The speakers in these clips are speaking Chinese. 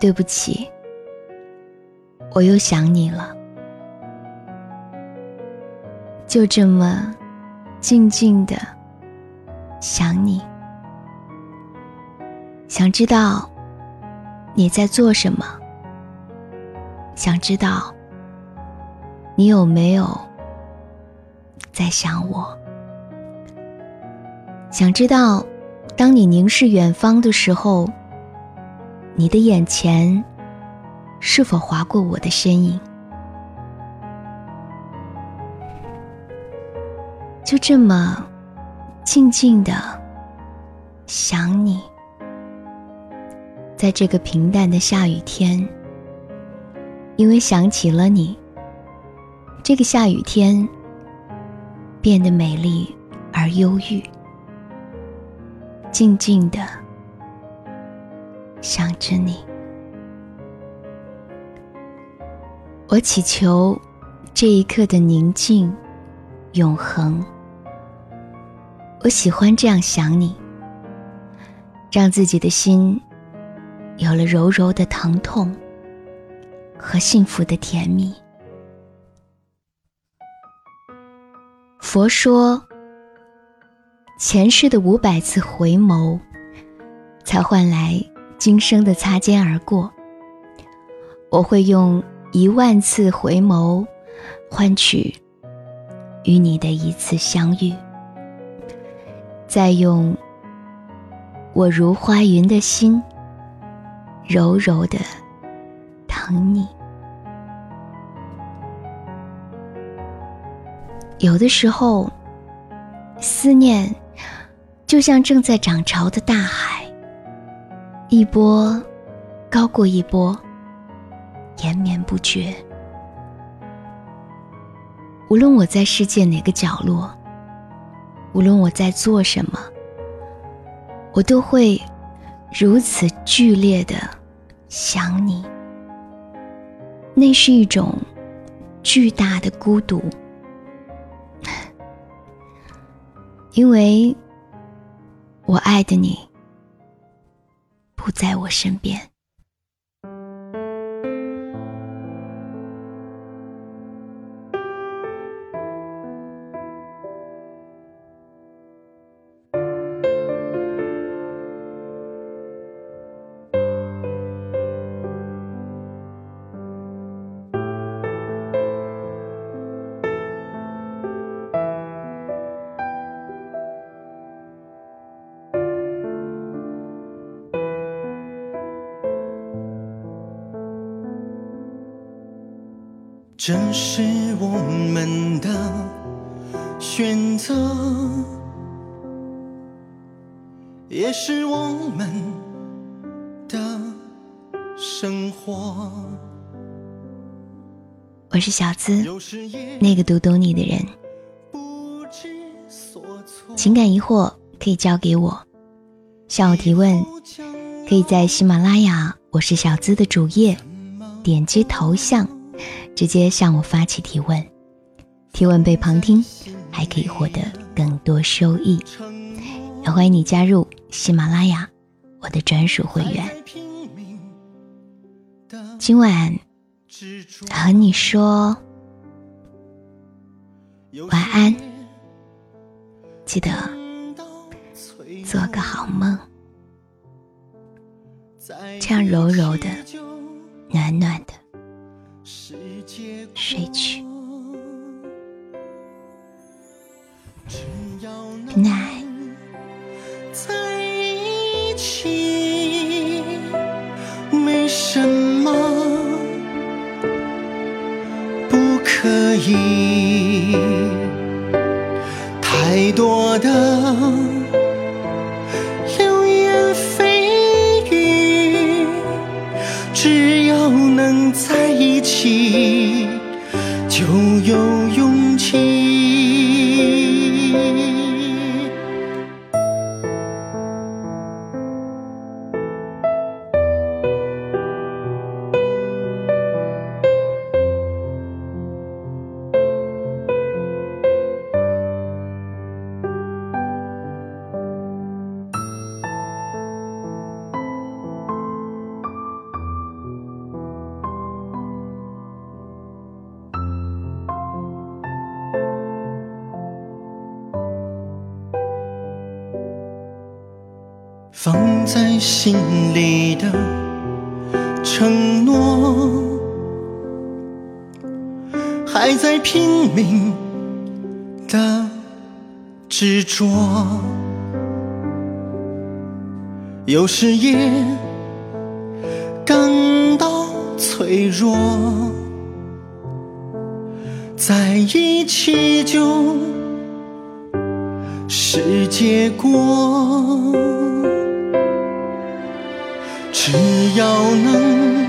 对不起，我又想你了。就这么静静的想你，想知道你在做什么，想知道你有没有在想我，想知道当你凝视远方的时候，你的眼前是否划过我的身影。就这么静静的想你，在这个平淡的下雨天，因为想起了你，这个下雨天变得美丽而忧郁。静静的想着你，我祈求这一刻的宁静永恒。我喜欢这样想你，让自己的心有了柔柔的疼痛和幸福的甜蜜。佛说，前世的五百次回眸，才换来今生的擦肩而过。我会用一万次回眸，换取与你的一次相遇。再用我如花云的心，柔柔的疼你。有的时候，思念就像正在涨潮的大海，一波高过一波，延绵不绝。无论我在世界哪个角落。无论我在做什么，我都会如此剧烈的想你。那是一种巨大的孤独，因为我爱的你不在我身边。这是我们的选择，也是我们的生活。我是小资，那个读懂你的人。情感疑惑可以交给我，向我提问，可以在喜马拉雅“我是小资”的主页点击头像。直接向我发起提问，提问被旁听，还可以获得更多收益。也欢迎你加入喜马拉雅，我的专属会员。今晚和你说晚安，记得做个好梦，这样柔柔的，暖暖的。睡去 Good，night。在一起，没什么不可以，就放在心里的承诺，还在拼命的执着，有时也感到脆弱，在一起就是结果。只要能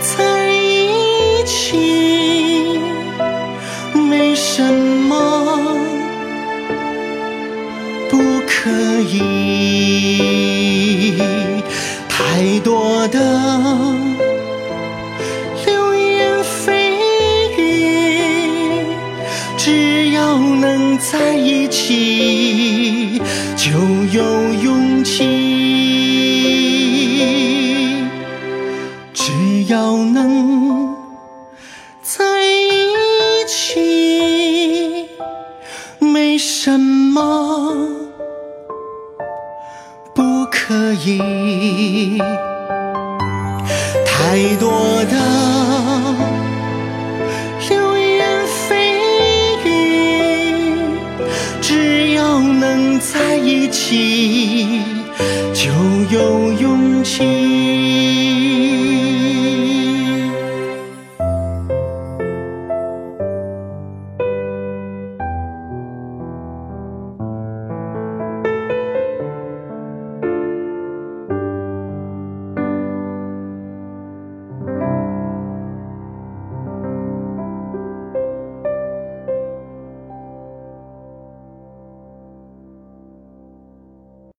在一起，没什么不可以。太多的流言蜚语，只要能在一起，就有勇气。只要能在一起，没什么不可以。太多的流言蜚语，只要能在一起，就有。